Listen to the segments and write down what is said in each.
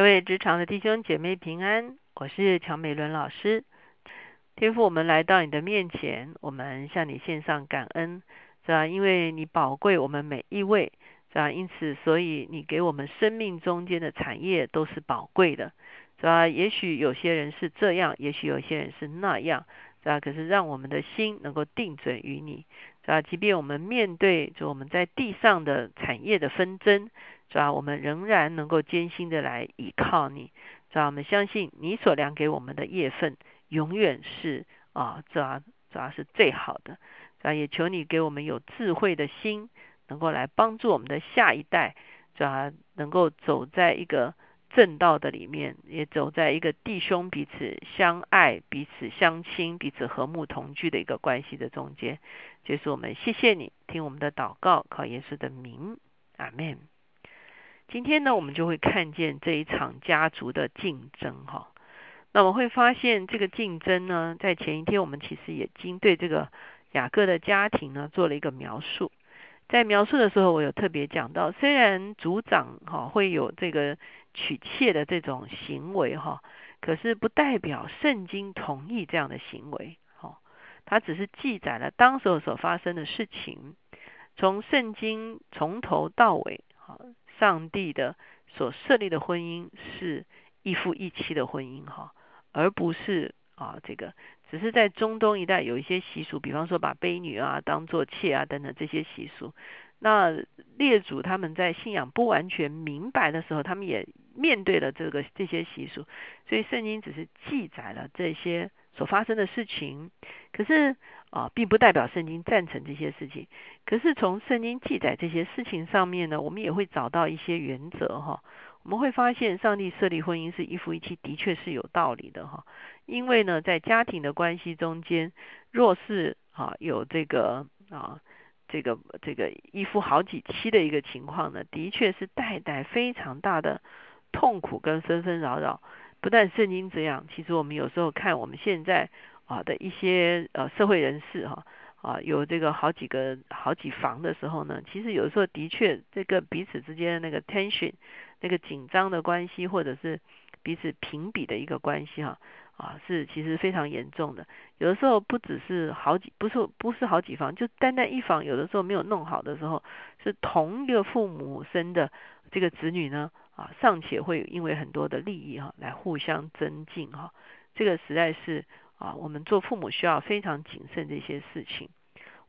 各位职场的弟兄姐妹平安，我是乔美伦老师。天父，我们来到你的面前，我们向你献上感恩，是吧？因为你宝贵我们每一位，是吧？因此，所以你给我们生命中间的产业都是宝贵的，是吧？也许有些人是这样，也许有些人是那样，是吧？可是让我们的心能够定准于你，是吧？即便我们面对就我们在地上的产业的纷争。是吧？我们仍然能够艰辛的来依靠你，是吧？我们相信你所量给我们的业份，永远是啊，主要主要是最好的，是吧？也求你给我们有智慧的心，能够来帮助我们的下一代，是吧？能够走在一个正道的里面，也走在一个弟兄彼此相爱、彼此相亲、彼此和睦同居的一个关系的中间。就是我们谢谢你，听我们的祷告，靠耶稣的名，阿门。今天呢，我们就会看见这一场家族的竞争哈。那我们会发现这个竞争呢，在前一天我们其实已经对这个雅各的家庭呢做了一个描述。在描述的时候，我有特别讲到，虽然族长哈会有这个娶妾的这种行为哈，可是不代表圣经同意这样的行为哈。它只是记载了当时候所发生的事情，从圣经从头到尾哈。上帝的所设立的婚姻是一夫一妻的婚姻哈，而不是啊这个只是在中东一带有一些习俗，比方说把婢女啊当做妾啊等等这些习俗。那列祖他们在信仰不完全明白的时候，他们也面对了这个这些习俗，所以圣经只是记载了这些所发生的事情，可是。啊，并不代表圣经赞成这些事情。可是从圣经记载这些事情上面呢，我们也会找到一些原则哈。我们会发现，上帝设立婚姻是一夫一妻，的确是有道理的哈。因为呢，在家庭的关系中间，若是啊有这个啊这个这个一夫好几妻的一个情况呢，的确是带来非常大的痛苦跟纷纷扰扰。不但圣经这样，其实我们有时候看我们现在。啊的一些呃社会人士哈啊有这个好几个好几房的时候呢，其实有时候的确这个彼此之间的那个 tension 那个紧张的关系，或者是彼此评比的一个关系哈啊是其实非常严重的。有的时候不只是好几不是不是好几房，就单单一房，有的时候没有弄好的时候，是同一个父母生的这个子女呢啊尚且会因为很多的利益哈来互相增进哈，这个实在是。啊，我们做父母需要非常谨慎这些事情。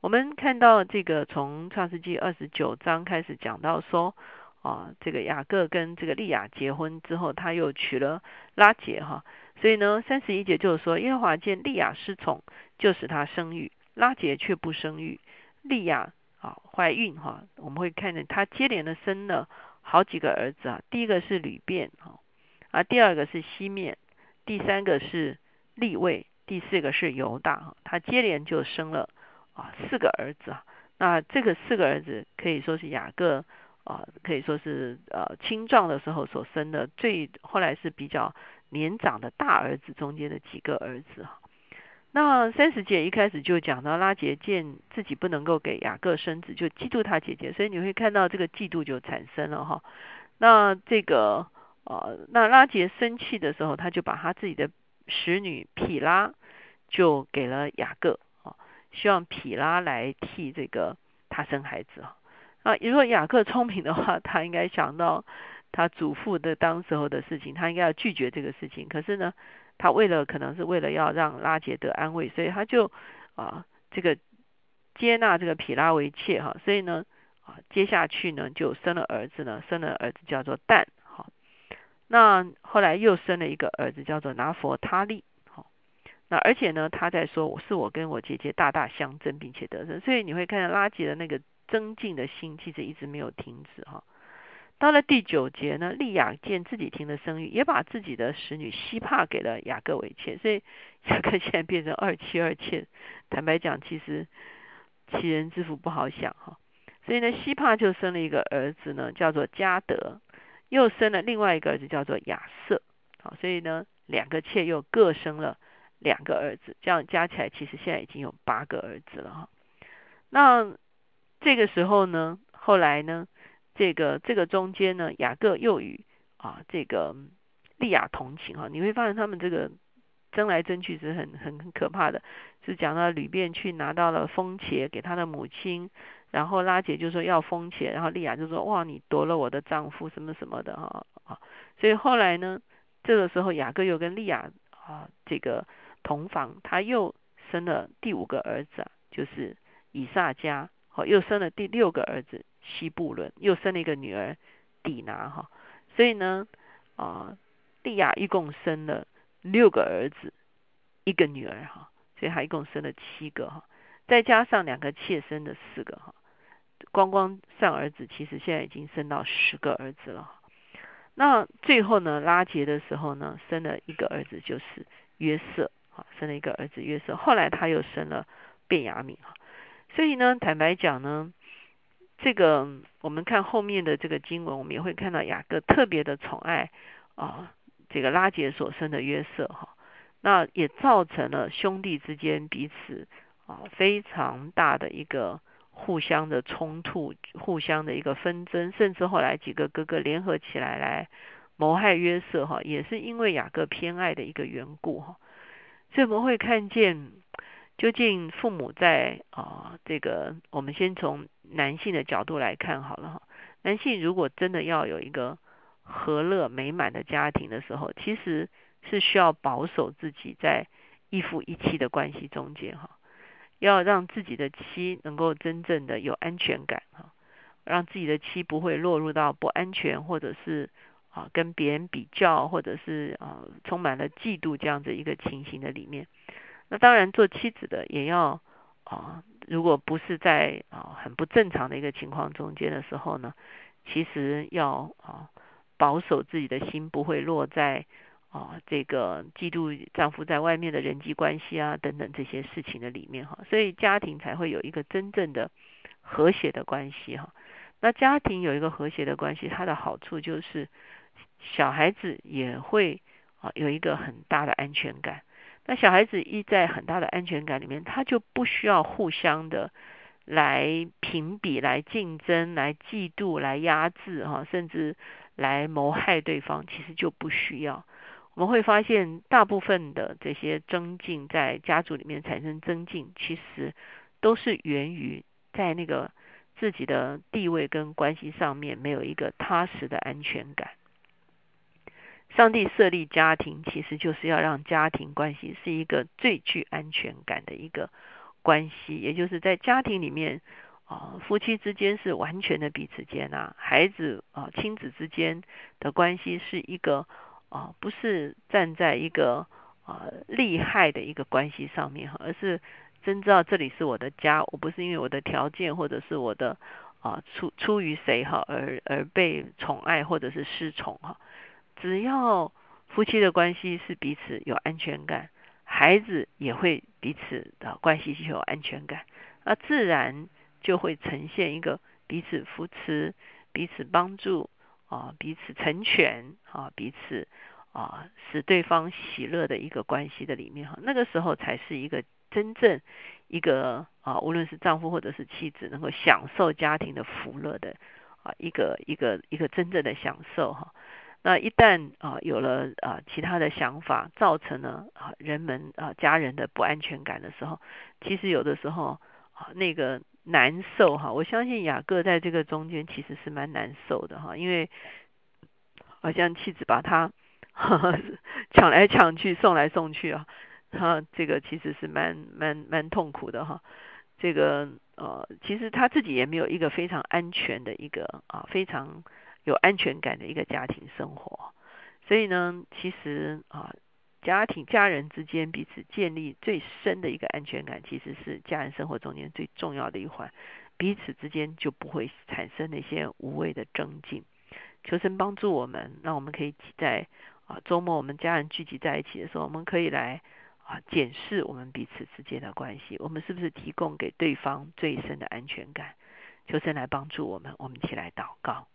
我们看到这个从创世纪二十九章开始讲到说，啊，这个雅各跟这个利亚结婚之后，他又娶了拉杰哈。所以呢，三十一节就是说，耶和华见利亚失宠，就使他生育；拉杰却不生育。利亚啊怀孕哈，我们会看见他接连的生了好几个儿子啊。第一个是吕便哈，啊，第二个是西面，第三个是利位。第四个是犹大，他接连就生了啊四个儿子啊。那这个四个儿子可以说是雅各啊，可以说是呃青壮的时候所生的，最后来是比较年长的大儿子中间的几个儿子哈。那三十节一开始就讲到拉杰见自己不能够给雅各生子，就嫉妒他姐姐，所以你会看到这个嫉妒就产生了哈。那这个呃，那拉杰生气的时候，他就把他自己的使女毗拉。就给了雅各啊，希望毗拉来替这个他生孩子啊。啊，如果雅各聪明的话，他应该想到他祖父的当时候的事情，他应该要拒绝这个事情。可是呢，他为了可能是为了要让拉杰得安慰，所以他就啊这个接纳这个皮拉为妾哈。所以呢啊接下去呢就生了儿子呢，生了儿子叫做但好。那后来又生了一个儿子叫做拿佛他利哈。那而且呢，他在说我是我跟我姐姐大大相争，并且得胜，所以你会看到拉杰的那个增进的心，其实一直没有停止哈。到了第九节呢，利亚见自己听了生育，也把自己的使女希帕给了雅各为妾，所以 雅各现在变成二妻二妾。坦白讲，其实其人之福不好想哈。所以呢，希帕就生了一个儿子呢，叫做加德，又生了另外一个儿子叫做亚瑟。好，所以呢，两个妾又各生了。两个儿子，这样加起来其实现在已经有八个儿子了哈。那这个时候呢，后来呢，这个这个中间呢，雅各又与啊这个利亚同情哈，你会发现他们这个争来争去是很很很可怕的。是讲到吕便去拿到了风茄给他的母亲，然后拉姐就说要风茄，然后利亚就说哇你夺了我的丈夫什么什么的哈啊，所以后来呢，这个时候雅各又跟利亚啊这个同房，他又生了第五个儿子，就是以撒加，好又生了第六个儿子西布伦，又生了一个女儿底拿哈，所以呢啊利亚一共生了六个儿子，一个女儿哈。所以他一共生了七个哈，再加上两个妾生的四个哈，光光上儿子其实现在已经生到十个儿子了。那最后呢，拉结的时候呢，生了一个儿子就是约瑟哈，生了一个儿子约瑟。后来他又生了卞雅敏哈。所以呢，坦白讲呢，这个我们看后面的这个经文，我们也会看到雅各特别的宠爱啊，这个拉结所生的约瑟哈。那也造成了兄弟之间彼此啊非常大的一个互相的冲突，互相的一个纷争，甚至后来几个哥哥联合起来来谋害约瑟哈，也是因为雅各偏爱的一个缘故哈。所以我们会看见，究竟父母在啊这个，我们先从男性的角度来看好了哈。男性如果真的要有一个和乐美满的家庭的时候，其实。是需要保守自己在一夫一妻的关系中间哈，要让自己的妻能够真正的有安全感哈，让自己的妻不会落入到不安全或者是啊跟别人比较或者是啊充满了嫉妒这样的一个情形的里面。那当然做妻子的也要啊，如果不是在啊很不正常的一个情况中间的时候呢，其实要啊保守自己的心不会落在。啊，这个嫉妒丈夫在外面的人际关系啊，等等这些事情的里面哈，所以家庭才会有一个真正的和谐的关系哈。那家庭有一个和谐的关系，它的好处就是小孩子也会啊有一个很大的安全感。那小孩子一在很大的安全感里面，他就不需要互相的来评比、来竞争、来嫉妒、来压制哈，甚至来谋害对方，其实就不需要。我们会发现，大部分的这些增进在家族里面产生增进，其实都是源于在那个自己的地位跟关系上面没有一个踏实的安全感。上帝设立家庭，其实就是要让家庭关系是一个最具安全感的一个关系，也就是在家庭里面啊，夫妻之间是完全的彼此接纳，孩子啊，亲子之间的关系是一个。啊，不是站在一个啊利害的一个关系上面哈，而是真知道这里是我的家，我不是因为我的条件或者是我的啊出出于谁哈而而被宠爱或者是失宠哈，只要夫妻的关系是彼此有安全感，孩子也会彼此的关系就有安全感，那自然就会呈现一个彼此扶持、彼此帮助。啊，彼此成全啊，彼此啊，使对方喜乐的一个关系的里面哈，那个时候才是一个真正一个啊，无论是丈夫或者是妻子，能够享受家庭的福乐的啊，一个一个一个真正的享受哈。那一旦啊有了啊其他的想法，造成了啊人们啊家人的不安全感的时候，其实有的时候啊那个。难受哈，我相信雅各在这个中间其实是蛮难受的哈，因为好像妻子把他 抢来抢去、送来送去啊，他这个其实是蛮蛮蛮痛苦的哈。这个呃，其实他自己也没有一个非常安全的一个啊，非常有安全感的一个家庭生活，所以呢，其实啊。家庭、家人之间彼此建立最深的一个安全感，其实是家人生活中间最重要的一环。彼此之间就不会产生那些无谓的争竞。求神帮助我们，让我们可以在啊周末我们家人聚集在一起的时候，我们可以来啊检视我们彼此之间的关系，我们是不是提供给对方最深的安全感？求神来帮助我们，我们一起来祷告。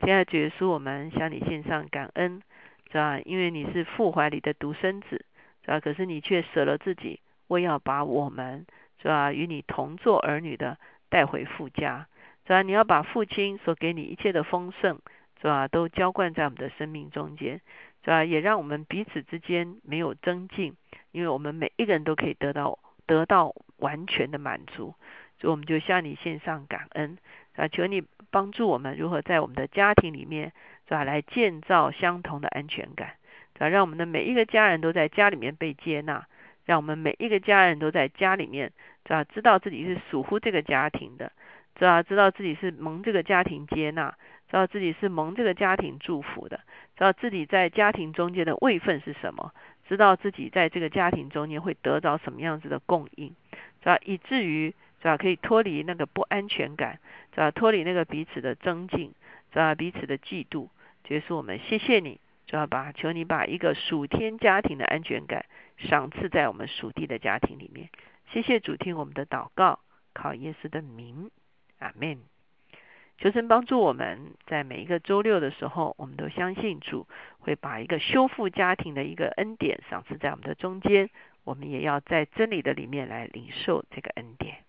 亲爱的主耶稣，我们向你献上感恩。是吧？因为你是父怀里的独生子，是吧？可是你却舍了自己，为要把我们，是吧？与你同做儿女的带回父家，是吧？你要把父亲所给你一切的丰盛，是是吧？都浇灌在我们的生命中间，是吧？也让我们彼此之间没有增进，因为我们每一个人都可以得到得到完全的满足，所以我们就向你献上感恩，啊！求你帮助我们如何在我们的家庭里面，是吧？来建造相同的安全感，啊！让我们的每一个家人都在家里面被接纳，让我们每一个家人都在家里面，是吧？知道自己是属乎这个家庭的。知道知道自己是蒙这个家庭接纳，知道自己是蒙这个家庭祝福的，知道自己在家庭中间的位分是什么，知道自己在这个家庭中间会得到什么样子的供应，知道以至于是吧可以脱离那个不安全感，是吧脱离那个彼此的增进，是吧彼此的嫉妒。结束我们谢谢你，知道吧？求你把一个属天家庭的安全感赏赐在我们属地的家庭里面。谢谢主听我们的祷告，靠耶稣的名。阿门。求神帮助我们在每一个周六的时候，我们都相信主会把一个修复家庭的一个恩典赏赐在我们的中间。我们也要在真理的里面来领受这个恩典。